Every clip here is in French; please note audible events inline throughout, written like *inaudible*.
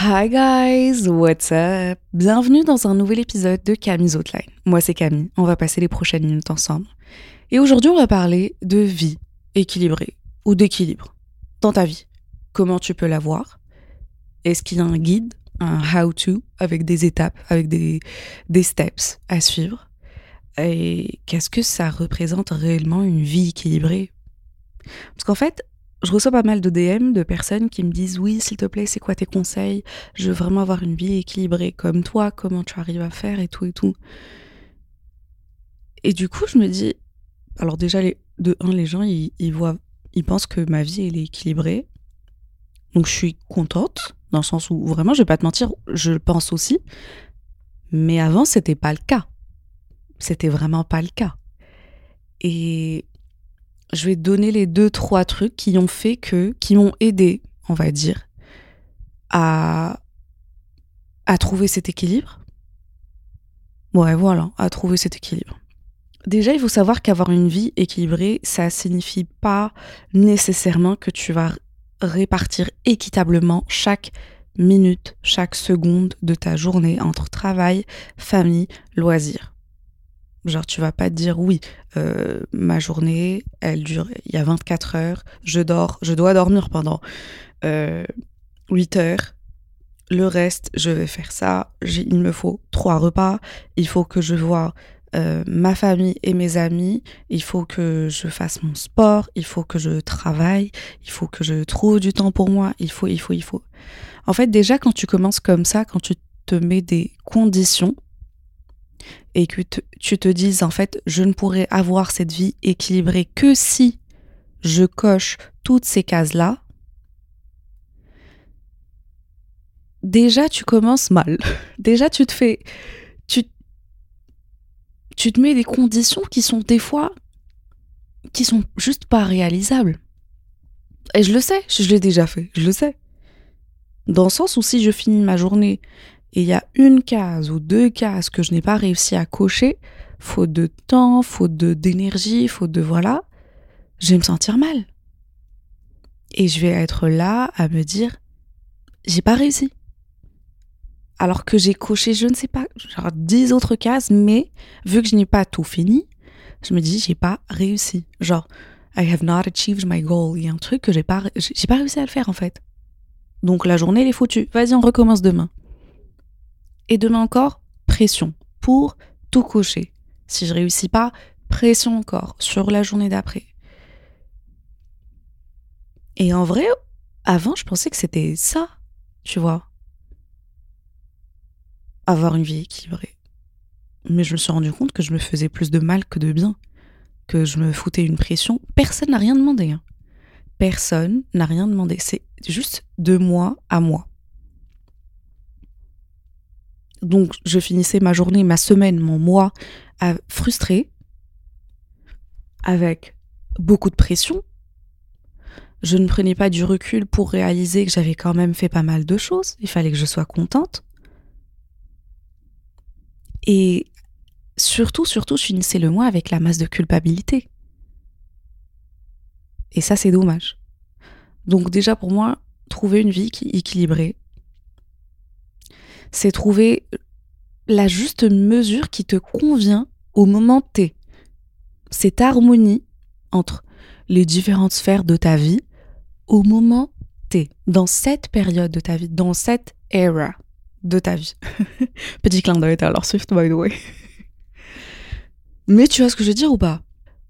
Hi guys, what's up? Bienvenue dans un nouvel épisode de Camille's Outline. Moi c'est Camille, on va passer les prochaines minutes ensemble. Et aujourd'hui on va parler de vie équilibrée ou d'équilibre dans ta vie. Comment tu peux l'avoir? Est-ce qu'il y a un guide, un how-to avec des étapes, avec des, des steps à suivre? Et qu'est-ce que ça représente réellement une vie équilibrée? Parce qu'en fait, je reçois pas mal de DM de personnes qui me disent oui, s'il te plaît, c'est quoi tes conseils? Je veux vraiment avoir une vie équilibrée comme toi, comment tu arrives à faire et tout et tout. Et du coup, je me dis, alors déjà, les, de un, les gens, ils, voient, ils pensent que ma vie, elle est équilibrée. Donc je suis contente, dans le sens où vraiment, je vais pas te mentir, je pense aussi. Mais avant, c'était pas le cas. C'était vraiment pas le cas. Et je vais donner les deux, trois trucs qui ont fait que, qui m'ont aidé, on va dire, à, à trouver cet équilibre. Ouais, voilà, à trouver cet équilibre. Déjà, il faut savoir qu'avoir une vie équilibrée, ça signifie pas nécessairement que tu vas répartir équitablement chaque minute, chaque seconde de ta journée entre travail, famille, loisirs. Genre, tu vas pas te dire oui, euh, ma journée, elle dure, il y a 24 heures, je dors, je dois dormir pendant 8 euh, heures. Le reste, je vais faire ça. Il me faut trois repas. Il faut que je vois euh, ma famille et mes amis. Il faut que je fasse mon sport. Il faut que je travaille. Il faut que je trouve du temps pour moi. Il faut, il faut, il faut. En fait, déjà, quand tu commences comme ça, quand tu te mets des conditions, et que tu te dises en fait je ne pourrai avoir cette vie équilibrée que si je coche toutes ces cases-là, déjà tu commences mal. *laughs* Déjà tu te fais tu tu te mets des conditions qui sont des fois qui sont juste pas réalisables. Et je le sais, je l'ai déjà fait, je le sais. Dans le sens où si je finis ma journée et il y a une case ou deux cases que je n'ai pas réussi à cocher, faute de temps, faute d'énergie, faute de voilà, je vais me sentir mal. Et je vais être là à me dire, j'ai pas réussi. Alors que j'ai coché, je ne sais pas, genre dix autres cases, mais vu que je n'ai pas tout fini, je me dis, j'ai pas réussi. Genre, I have not achieved my goal. Il y a un truc que j'ai pas, pas réussi à le faire en fait. Donc la journée, elle est foutue. Vas-y, on recommence demain. Et demain encore, pression pour tout cocher. Si je réussis pas, pression encore sur la journée d'après. Et en vrai, avant, je pensais que c'était ça, tu vois. Avoir une vie équilibrée. Mais je me suis rendu compte que je me faisais plus de mal que de bien. Que je me foutais une pression. Personne n'a rien demandé. Hein. Personne n'a rien demandé. C'est juste de moi à moi. Donc, je finissais ma journée, ma semaine, mon mois frustré, avec beaucoup de pression. Je ne prenais pas du recul pour réaliser que j'avais quand même fait pas mal de choses. Il fallait que je sois contente. Et surtout, surtout, je finissais le mois avec la masse de culpabilité. Et ça, c'est dommage. Donc déjà, pour moi, trouver une vie qui équilibrée, c'est trouver la juste mesure qui te convient au moment T. Cette harmonie entre les différentes sphères de ta vie au moment T, dans cette période de ta vie, dans cette era de ta vie. *laughs* Petit clin d'œil alors Swift, by the way. Mais tu vois ce que je veux dire ou pas?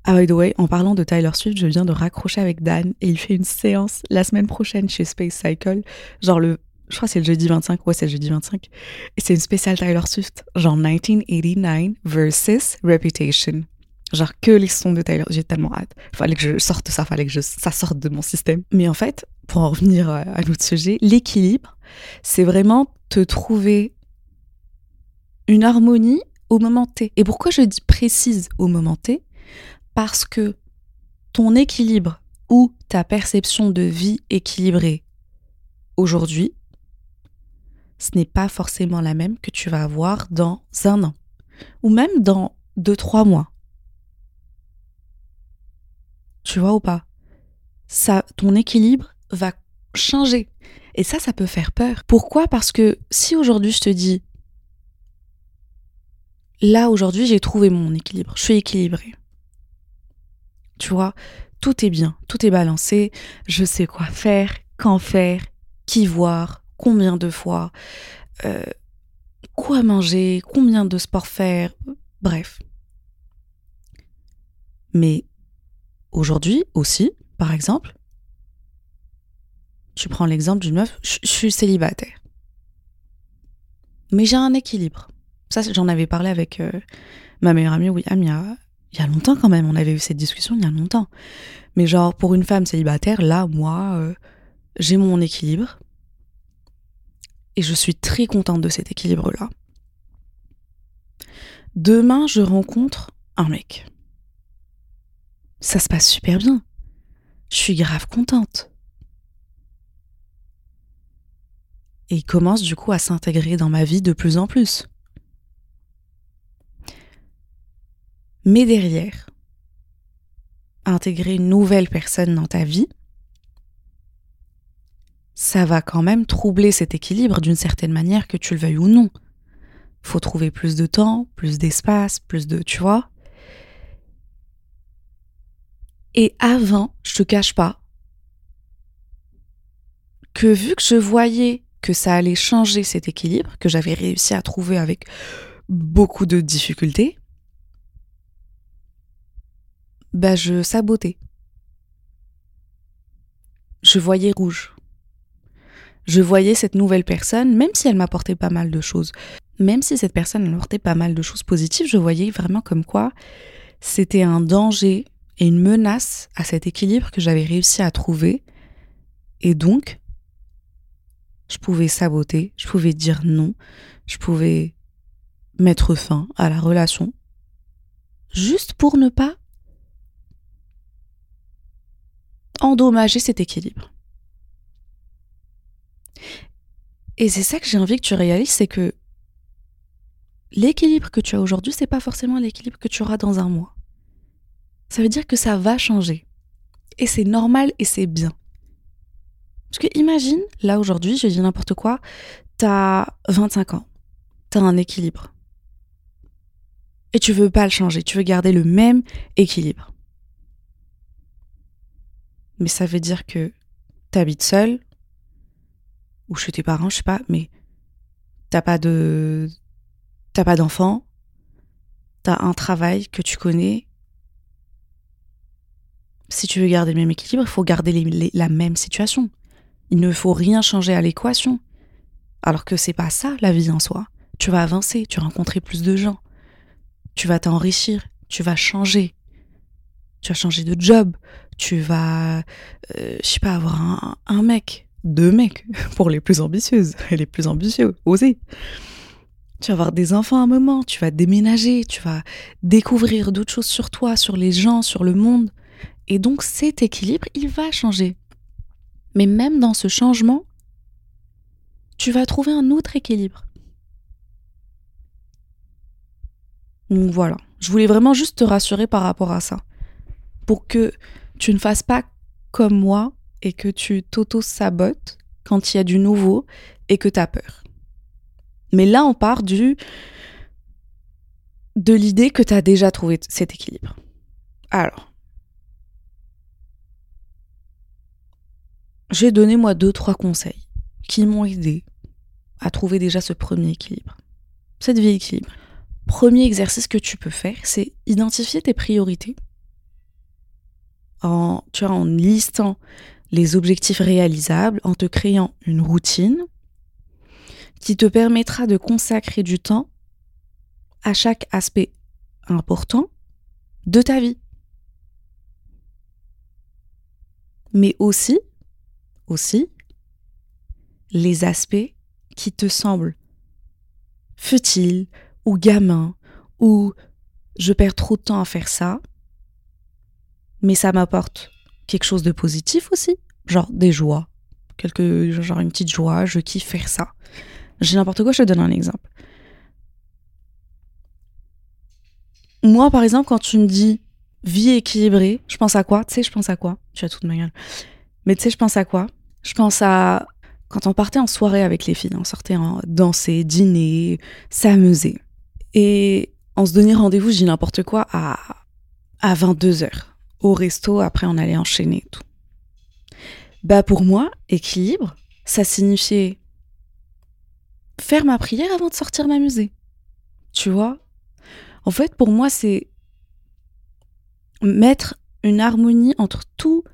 Ah, by the way, en parlant de Tyler Swift, je viens de raccrocher avec Dan et il fait une séance la semaine prochaine chez Space Cycle, genre le je crois que c'est le jeudi 25, ouais, c'est le jeudi 25. Et c'est une spéciale Tyler Swift, genre 1989 versus Reputation. Genre que les sons de Taylor, j'ai tellement hâte. Fallait que je sorte ça, fallait que ça sorte de mon système. Mais en fait, pour en revenir à, à notre sujet, l'équilibre, c'est vraiment te trouver une harmonie au moment T. Et pourquoi je dis précise au moment T? Parce que ton équilibre ou ta perception de vie équilibrée aujourd'hui, ce n'est pas forcément la même que tu vas avoir dans un an ou même dans deux, trois mois. Tu vois ou pas? Ça, Ton équilibre va changer. Et ça, ça peut faire peur. Pourquoi? Parce que si aujourd'hui je te dis, là aujourd'hui j'ai trouvé mon équilibre, je suis équilibrée. Tu vois, tout est bien, tout est balancé, je sais quoi faire, quand faire, qui voir, combien de fois, euh, quoi manger, combien de sport faire, bref. Mais aujourd'hui aussi, par exemple, tu prends l'exemple d'une meuf, je suis célibataire. Mais j'ai un équilibre. Ça, j'en avais parlé avec euh, ma meilleure amie, oui, il y, a, il y a longtemps quand même, on avait eu cette discussion il y a longtemps. Mais genre, pour une femme célibataire, là, moi, euh, j'ai mon équilibre. Et je suis très contente de cet équilibre-là. Demain, je rencontre un mec. Ça se passe super bien. Je suis grave contente. Et il commence du coup à s'intégrer dans ma vie de plus en plus. Mais derrière, intégrer une nouvelle personne dans ta vie, ça va quand même troubler cet équilibre d'une certaine manière que tu le veuilles ou non. Faut trouver plus de temps, plus d'espace, plus de, tu vois. Et avant, je te cache pas que vu que je voyais que ça allait changer cet équilibre que j'avais réussi à trouver avec beaucoup de difficultés, bah je sabotais. Je voyais rouge. Je voyais cette nouvelle personne, même si elle m'apportait pas mal de choses, même si cette personne m'apportait pas mal de choses positives, je voyais vraiment comme quoi c'était un danger et une menace à cet équilibre que j'avais réussi à trouver. Et donc, je pouvais saboter, je pouvais dire non, je pouvais mettre fin à la relation, juste pour ne pas endommager cet équilibre. Et c'est ça que j'ai envie que tu réalises, c'est que l'équilibre que tu as aujourd'hui, c'est pas forcément l'équilibre que tu auras dans un mois. Ça veut dire que ça va changer. Et c'est normal et c'est bien. Parce que imagine, là aujourd'hui, je dis n'importe quoi, t'as 25 ans, t'as un équilibre. Et tu veux pas le changer, tu veux garder le même équilibre mais ça veut dire que t'habites seul ou chez tes parents, je sais pas, mais t'as pas de t'as pas d'enfant, t'as un travail que tu connais. Si tu veux garder le même équilibre, il faut garder la même situation. Il ne faut rien changer à l'équation. Alors que c'est pas ça la vie en soi. Tu vas avancer, tu vas rencontrer plus de gens, tu vas t'enrichir, tu vas changer, tu vas changer de job, tu vas, euh, je sais pas, avoir un, un, mec, deux mecs, *laughs* pour les plus ambitieuses et les plus ambitieux, oser. Tu vas avoir des enfants à un moment, tu vas déménager, tu vas découvrir d'autres choses sur toi, sur les gens, sur le monde. Et donc cet équilibre, il va changer. Mais même dans ce changement, tu vas trouver un autre équilibre. Donc voilà, je voulais vraiment juste te rassurer par rapport à ça. Pour que tu ne fasses pas comme moi et que tu t'auto-sabotes quand il y a du nouveau et que tu as peur. Mais là, on part du de l'idée que tu as déjà trouvé cet équilibre. Alors, j'ai donné moi deux, trois conseils qui m'ont aidé à trouver déjà ce premier équilibre, cette vie équilibre. Premier exercice que tu peux faire, c'est identifier tes priorités en, listant les objectifs réalisables, en te créant une routine qui te permettra de consacrer du temps à chaque aspect important de ta vie. Mais aussi, aussi, les aspects qui te semblent futiles ou gamins ou je perds trop de temps à faire ça, mais ça m'apporte quelque chose de positif aussi, genre des joies, quelque, genre une petite joie, je kiffe faire ça. J'ai n'importe quoi, je te donne un exemple. Moi, par exemple, quand tu me dis vie équilibrée, je pense à quoi? Tu sais, je pense à quoi? Tu as toute ma gueule. Mais tu sais, je pense à quoi? Je pense à quand on partait en soirée avec les filles, on sortait en danser, dîner, s'amuser. Et on se donnait rendez-vous, dis n'importe quoi, à, à 22h. Au resto, après on allait enchaîner tout. Bah pour moi, équilibre, ça signifiait faire ma prière avant de sortir m'amuser. Tu vois? En fait, pour moi, c'est mettre une harmonie entre tout,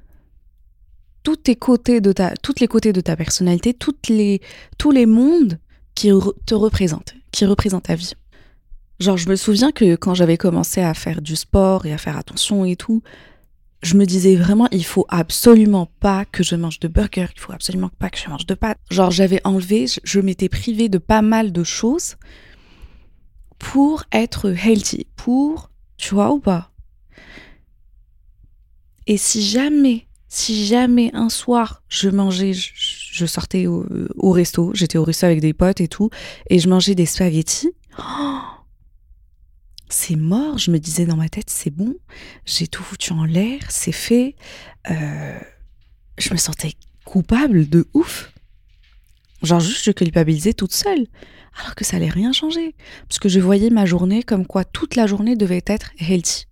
tous tes côtés de ta, toutes les côtés de ta personnalité, toutes les, tous les mondes qui te représentent, qui représentent ta vie. Genre, je me souviens que quand j'avais commencé à faire du sport et à faire attention et tout, je me disais vraiment, il faut absolument pas que je mange de burger, il faut absolument pas que je mange de pâtes. Genre, j'avais enlevé, je, m'étais privée de pas mal de choses pour être healthy, pour, tu vois ou pas? Et si jamais, si jamais un soir je mangeais, je, sortais au, au resto, j'étais au resto avec des potes et tout, et je mangeais des spaghettis, oh c'est mort. Je me disais dans ma tête, c'est bon, j'ai tout foutu en l'air, c'est fait. Euh, je me sentais coupable de ouf. Genre juste je culpabilisais toute seule, alors que ça allait rien changer, parce que je voyais ma journée comme quoi toute la journée devait être healthy.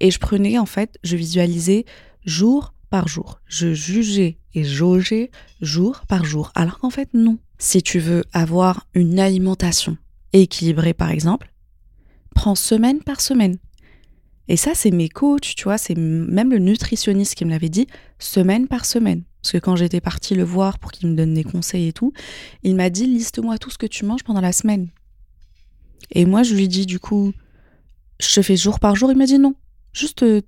Et je prenais en fait, je visualisais jour par jour. Je jugeais et jaugeais jour par jour, alors qu'en fait non. Si tu veux avoir une alimentation équilibrée par exemple, prends semaine par semaine. Et ça, c'est mes coachs, tu vois, c'est même le nutritionniste qui me l'avait dit, semaine par semaine. Parce que quand j'étais partie le voir pour qu'il me donne des conseils et tout, il m'a dit, liste-moi tout ce que tu manges pendant la semaine. Et moi, je lui dit, du coup, je fais jour par jour. Il m'a dit, non, juste euh,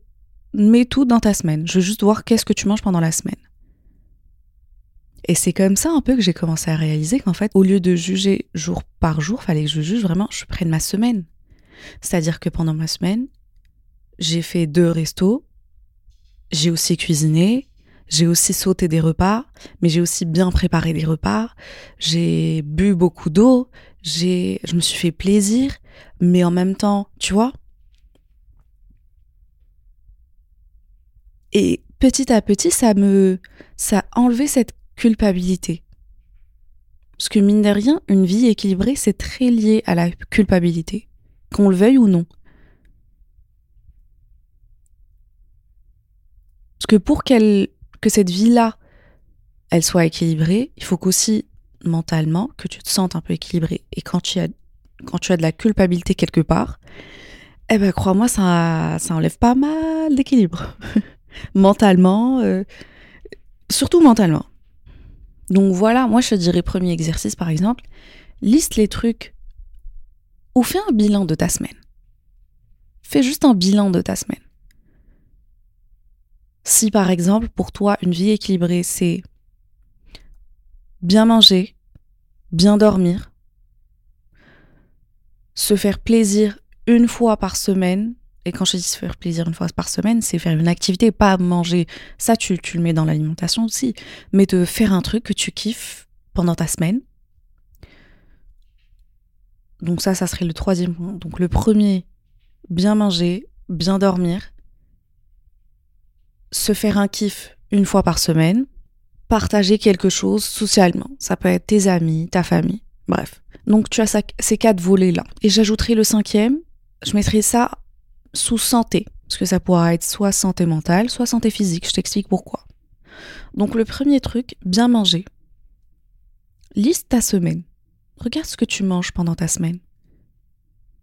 mets tout dans ta semaine. Je veux juste voir qu'est-ce que tu manges pendant la semaine. Et c'est comme ça un peu que j'ai commencé à réaliser qu'en fait, au lieu de juger jour par jour, fallait que je juge vraiment, je prenne ma semaine. C'est-à-dire que pendant ma semaine, j'ai fait deux restos, j'ai aussi cuisiné, j'ai aussi sauté des repas, mais j'ai aussi bien préparé des repas, j'ai bu beaucoup d'eau, j'ai, je me suis fait plaisir, mais en même temps, tu vois. Et petit à petit, ça me, ça a enlevé cette culpabilité. Parce que mine de rien, une vie équilibrée, c'est très lié à la culpabilité qu'on le veuille ou non. Parce que pour qu'elle, que cette vie-là, elle soit équilibrée, il faut qu'aussi mentalement, que tu te sentes un peu équilibré. Et quand tu as, quand tu as de la culpabilité quelque part, eh ben crois-moi, ça, ça enlève pas mal d'équilibre. *laughs* mentalement, euh, surtout mentalement. Donc voilà, moi je te dirais premier exercice par exemple, liste les trucs ou fais un bilan de ta semaine. Fais juste un bilan de ta semaine. Si par exemple pour toi une vie équilibrée c'est bien manger, bien dormir, se faire plaisir une fois par semaine, et quand je dis se faire plaisir une fois par semaine, c'est faire une activité, pas manger. Ça, tu, tu le mets dans l'alimentation aussi. Mais de faire un truc que tu kiffes pendant ta semaine, donc ça, ça serait le troisième point. Donc le premier, bien manger, bien dormir, se faire un kiff une fois par semaine, partager quelque chose socialement. Ça peut être tes amis, ta famille, bref. Donc tu as ces quatre volets-là. Et j'ajouterai le cinquième, je mettrai ça sous santé, parce que ça pourra être soit santé mentale, soit santé physique. Je t'explique pourquoi. Donc le premier truc, bien manger. Liste ta semaine. Regarde ce que tu manges pendant ta semaine.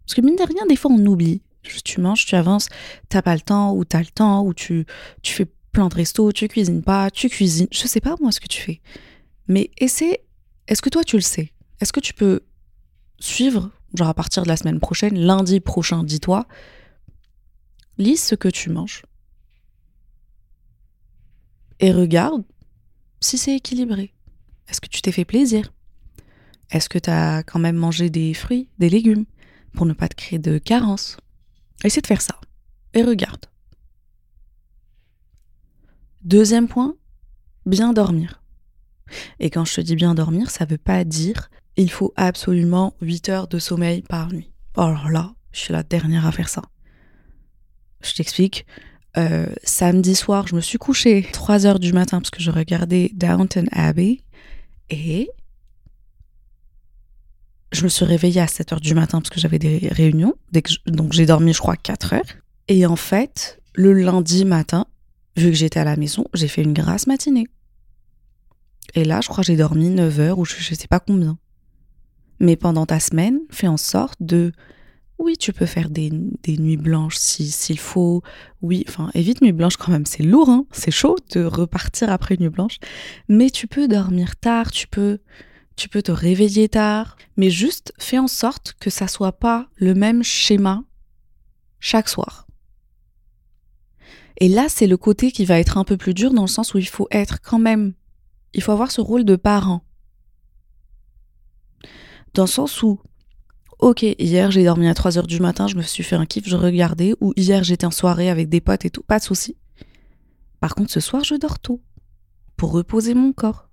Parce que mine de rien, des fois, on oublie. Tu manges, tu avances, t'as pas le temps, ou t'as le temps, ou tu, tu fais plein de restos, tu cuisines pas, tu cuisines. Je sais pas moi ce que tu fais. Mais essaie. Est-ce que toi tu le sais? Est-ce que tu peux suivre, genre à partir de la semaine prochaine, lundi prochain, dis-toi, lis ce que tu manges et regarde si c'est équilibré. Est-ce que tu t'es fait plaisir? Est-ce que tu as quand même mangé des fruits, des légumes pour ne pas te créer de carence Essaie de faire ça et regarde. Deuxième point, bien dormir. Et quand je te dis bien dormir, ça ne veut pas dire il faut absolument 8 heures de sommeil par nuit. Alors là, je suis la dernière à faire ça. Je t'explique. Euh, samedi soir, je me suis couchée 3 heures du matin parce que je regardais Downton Abbey et je me suis réveillée à 7 heures du matin parce que j'avais des réunions. donc j'ai dormi, je crois, 4 heures. Et en fait, le lundi matin, vu que j'étais à la maison, j'ai fait une grasse matinée. Et là, je crois que j'ai dormi 9 heures ou je, ne sais pas combien. Mais pendant ta semaine, fais en sorte de. Oui, tu peux faire des, nuits blanches s'il faut. Oui, enfin, évite nuit blanche quand même. C'est lourd, hein c'est chaud de repartir après une nuit blanche. Mais tu peux dormir tard, tu peux, tu peux te réveiller tard. Mais juste fais en sorte que ça soit pas le même schéma chaque soir. Et là, c'est le côté qui va être un peu plus dur dans le sens où il faut être quand même. Il faut avoir ce rôle de parent. Dans le sens où, ok, hier j'ai dormi à 3 heures du matin, je me suis fait un kiff, je regardais, ou hier j'étais en soirée avec des potes et tout, pas de souci. Par contre, ce soir, je dors tôt, pour reposer mon corps.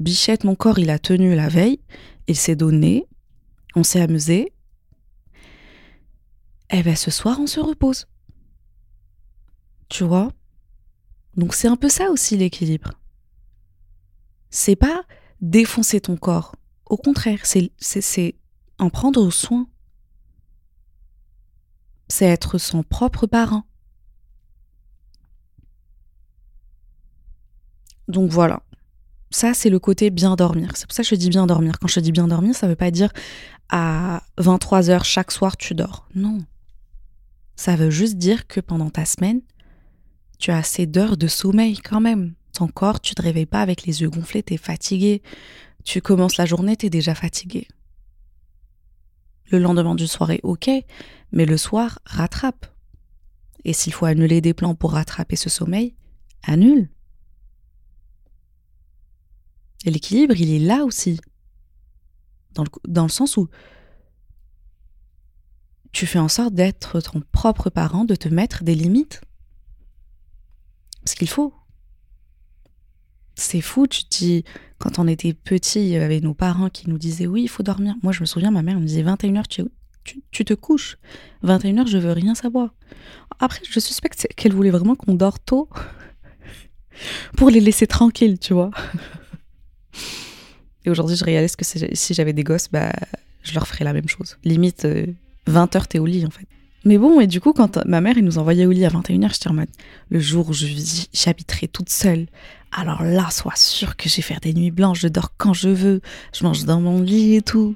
Bichette, mon corps, il a tenu la veille, il s'est donné, on s'est amusé. Eh ben, ce soir, on se repose. Tu vois? Donc, c'est un peu ça aussi l'équilibre. C'est pas défoncer ton corps au contraire, c'est en prendre soin. C'est être son propre parent. Donc voilà. Ça, c'est le côté bien dormir. C'est pour ça que je dis bien dormir. Quand je dis bien dormir, ça ne veut pas dire à 23 heures chaque soir tu dors. Non. Ça veut juste dire que pendant ta semaine, tu as assez d'heures de sommeil quand même. Ton corps, tu te réveilles pas avec les yeux gonflés, tu es fatigué. Tu commences la journée, tu es déjà fatigué. Le lendemain du soirée, ok, mais le soir, rattrape. Et s'il faut annuler des plans pour rattraper ce sommeil, annule. Et l'équilibre, il est là aussi. Dans le, dans le sens où tu fais en sorte d'être ton propre parent, de te mettre des limites. Ce qu'il faut. C'est fou, tu te dis, quand on était petit, il y avait nos parents qui nous disaient oui, il faut dormir. Moi, je me souviens, ma mère me disait 21h, tu, tu, te couches. 21h, je veux rien savoir. Après, je suspecte qu'elle voulait vraiment qu'on dort tôt *laughs* pour les laisser tranquilles, tu vois. Et aujourd'hui, je réalise que si j'avais des gosses, bah, je leur ferais la même chose. Limite, 20h, euh, t'es au lit, en fait. Mais bon, et du coup, quand ma mère nous envoyait au lit à 21h, j'étais en mode, le jour où j'habiterai toute seule, alors là, sois sûr que je vais faire des nuits blanches, je dors quand je veux, je mange dans mon lit et tout.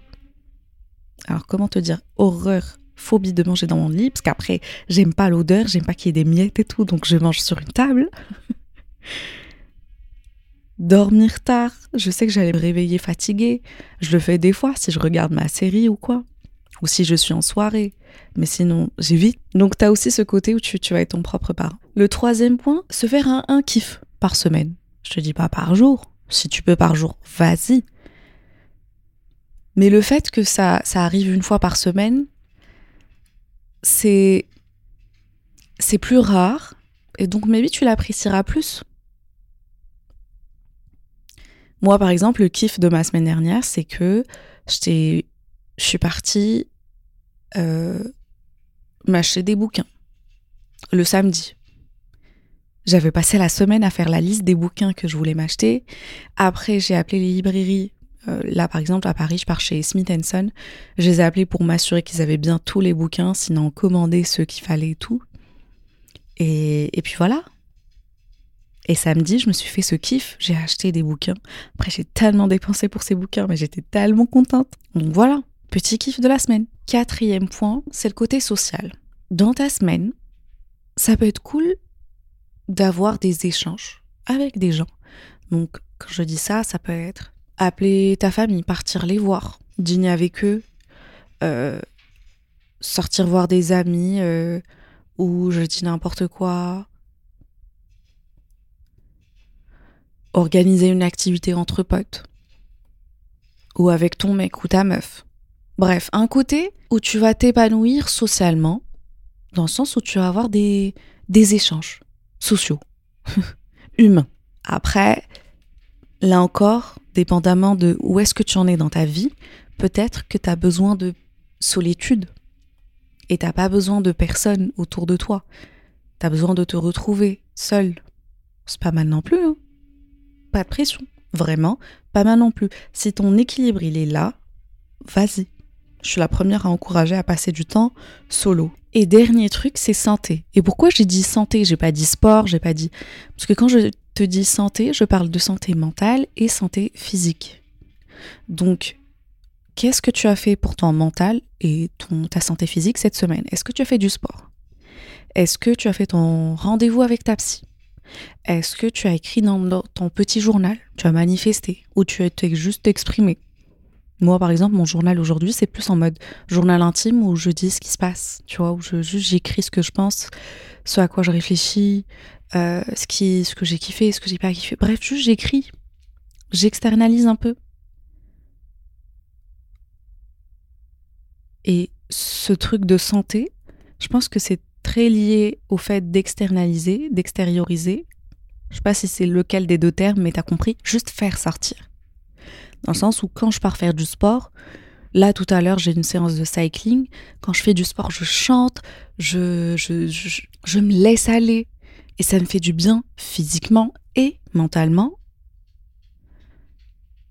Alors comment te dire, horreur, phobie de manger dans mon lit, parce qu'après, j'aime pas l'odeur, j'aime pas qu'il y ait des miettes et tout, donc je mange sur une table. *laughs* Dormir tard, je sais que j'allais me réveiller fatiguée, je le fais des fois si je regarde ma série ou quoi, ou si je suis en soirée, mais sinon j'évite. Donc t'as aussi ce côté où tu, tu vas être ton propre parent. Le troisième point, se faire un, un kiff par semaine. Je te dis pas par jour. Si tu peux par jour, vas-y. Mais le fait que ça, ça arrive une fois par semaine, c'est c'est plus rare et donc maybe tu l'apprécieras plus. Moi par exemple, le kiff de ma semaine dernière, c'est que je suis partie euh, m'acheter des bouquins le samedi. J'avais passé la semaine à faire la liste des bouquins que je voulais m'acheter. Après, j'ai appelé les librairies. Euh, là, par exemple, à Paris, je pars chez Smith Son. Je les ai appelés pour m'assurer qu'ils avaient bien tous les bouquins, sinon commander ceux qu'il fallait et tout. Et, et puis voilà. Et samedi, je me suis fait ce kiff. J'ai acheté des bouquins. Après, j'ai tellement dépensé pour ces bouquins, mais j'étais tellement contente. Donc voilà, petit kiff de la semaine. Quatrième point, c'est le côté social. Dans ta semaine, ça peut être cool d'avoir des échanges avec des gens. Donc, quand je dis ça, ça peut être appeler ta famille, partir les voir, dîner avec eux, euh, sortir voir des amis, euh, ou je dis n'importe quoi. Organiser une activité entre potes ou avec ton mec ou ta meuf. Bref, un côté où tu vas t'épanouir socialement, dans le sens où tu vas avoir des, des échanges sociaux, *laughs* humains. Après, là encore, dépendamment de où est-ce que tu en es dans ta vie, peut-être que tu as besoin de solitude et t'as pas besoin de personne autour de toi. Tu as besoin de te retrouver seul. C'est pas mal non plus. Hein pas de pression. Vraiment, pas mal non plus. Si ton équilibre il est là, vas-y. Je suis la première à encourager à passer du temps solo. Et dernier truc, c'est santé. Et pourquoi j'ai dit santé? J'ai pas dit sport, j'ai pas dit. Parce que quand je te dis santé, je parle de santé mentale et santé physique. Donc, qu'est-ce que tu as fait pour ton mental et ton, ta santé physique cette semaine? Est-ce que tu as fait du sport? Est-ce que tu as fait ton rendez-vous avec ta psy? Est-ce que tu as écrit dans ton petit journal Tu as manifesté Ou tu as juste exprimé? Moi, par exemple, mon journal aujourd'hui, c'est plus en mode journal intime où je dis ce qui se passe, tu vois, où je juste j'écris ce que je pense, ce à quoi je réfléchis, euh, ce qui, ce que j'ai kiffé, ce que j'ai pas kiffé. Bref, juste j'écris, j'externalise un peu. Et ce truc de santé, je pense que c'est très lié au fait d'externaliser, d'extérioriser. Je sais pas si c'est lequel des deux termes, mais t'as compris, juste faire sortir. Dans le sens où quand je pars faire du sport, là tout à l'heure j'ai une séance de cycling, quand je fais du sport je chante, je, je, je, me laisse aller. Et ça me fait du bien physiquement et mentalement.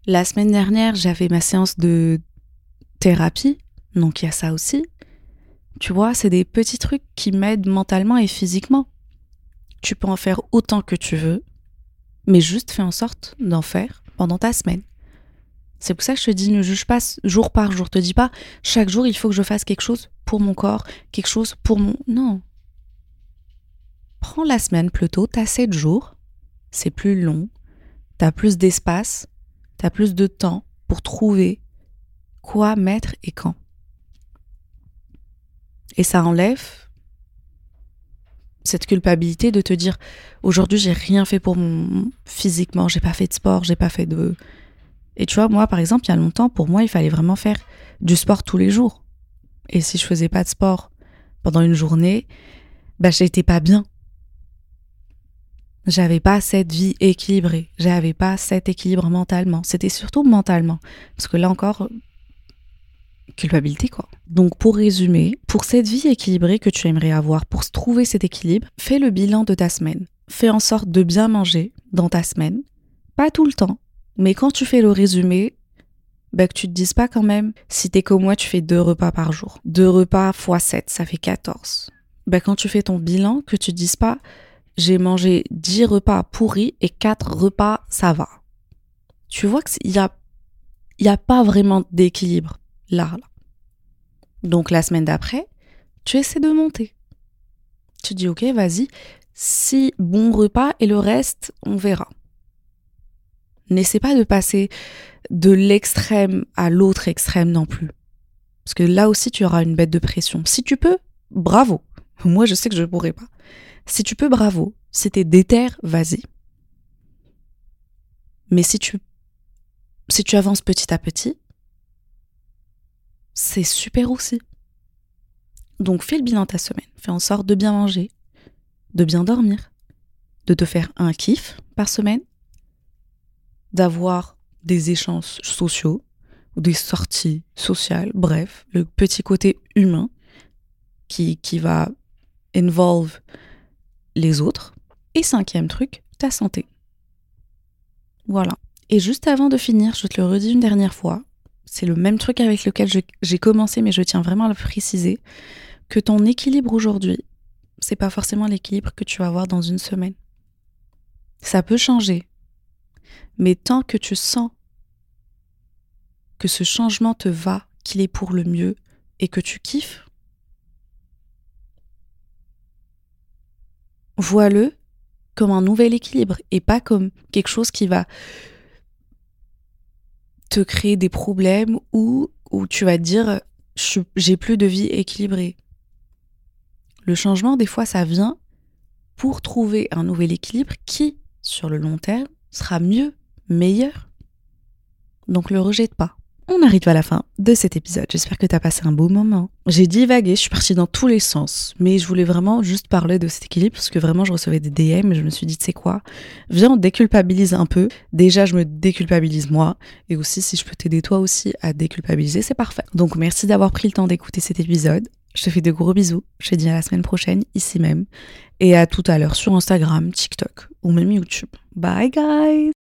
La semaine dernière j'avais ma séance de thérapie, donc il y a ça aussi. Tu vois, c'est des petits trucs qui m'aident mentalement et physiquement. Tu peux en faire autant que tu veux, mais juste fais en sorte d'en faire pendant ta semaine. C'est pour ça que je te dis, ne juge pas jour par jour. Te dis pas, chaque jour, il faut que je fasse quelque chose pour mon corps, quelque chose pour mon. Non. Prends la semaine plutôt, t'as 7 jours, c'est plus long, t'as plus d'espace, t'as plus de temps pour trouver quoi mettre et quand. Et ça enlève cette culpabilité de te dire aujourd'hui j'ai rien fait pour mon physiquement, j'ai pas fait de sport, j'ai pas fait de et tu vois, moi, par exemple, il y a longtemps, pour moi, il fallait vraiment faire du sport tous les jours. Et si je faisais pas de sport pendant une journée, bah, j'étais pas bien. J'avais pas cette vie équilibrée. J'avais pas cet équilibre mentalement. C'était surtout mentalement. Parce que là encore, culpabilité, quoi. Donc, pour résumer, pour cette vie équilibrée que tu aimerais avoir, pour trouver cet équilibre, fais le bilan de ta semaine. Fais en sorte de bien manger dans ta semaine. Pas tout le temps, mais quand tu fais le résumé, bah que tu te dises pas quand même, si t'es comme moi, tu fais deux repas par jour. Deux repas x 7, ça fait 14. Bah quand tu fais ton bilan, que tu te dises pas, j'ai mangé 10 repas pourris et 4 repas ça va. Tu vois qu'il y a, y a pas vraiment d'équilibre Donc la semaine d'après, tu essaies de monter. Tu dis ok, vas-y, si bon repas et le reste, on verra. N'essaie pas de passer de l'extrême à l'autre extrême non plus. Parce que là aussi, tu auras une bête de pression. Si tu peux, bravo. *laughs* Moi, je sais que je ne pourrais pas. Si tu peux, bravo. Si t'es déter, vas-y. Mais si tu, si tu avances petit à petit, c'est super aussi. Donc fais le bilan de ta semaine. Fais en sorte de bien manger, de bien dormir, de te faire un kiff par semaine d'avoir des échanges sociaux, ou des sorties sociales, bref, le petit côté humain qui, qui va involve les autres. Et cinquième truc, ta santé. Voilà. Et juste avant de finir, je te le redis une dernière fois, c'est le même truc avec lequel j'ai commencé, mais je tiens vraiment à le préciser, que ton équilibre aujourd'hui, c'est pas forcément l'équilibre que tu vas avoir dans une semaine. Ça peut changer, mais tant que tu sens que ce changement te va, qu'il est pour le mieux et que tu kiffes, vois-le comme un nouvel équilibre et pas comme quelque chose qui va te créer des problèmes ou où tu vas dire j'ai plus de vie équilibrée. Le changement, des fois, ça vient pour trouver un nouvel équilibre qui, sur le long terme, sera mieux, meilleur. Donc le rejette pas. On arrive à la fin de cet épisode. J'espère que tu as passé un beau moment. J'ai divagué, je suis partie dans tous les sens, mais je voulais vraiment juste parler de cet équilibre parce que vraiment je recevais des DM et je me suis dit, tu sais quoi, viens, on déculpabilise un peu. Déjà, je me déculpabilise moi et aussi si je peux t'aider toi aussi à déculpabiliser, c'est parfait. Donc merci d'avoir pris le temps d'écouter cet épisode. Je te fais de gros bisous. Je te dis à la semaine prochaine, ici même. Et à tout à l'heure sur Instagram, TikTok ou même YouTube. Bye guys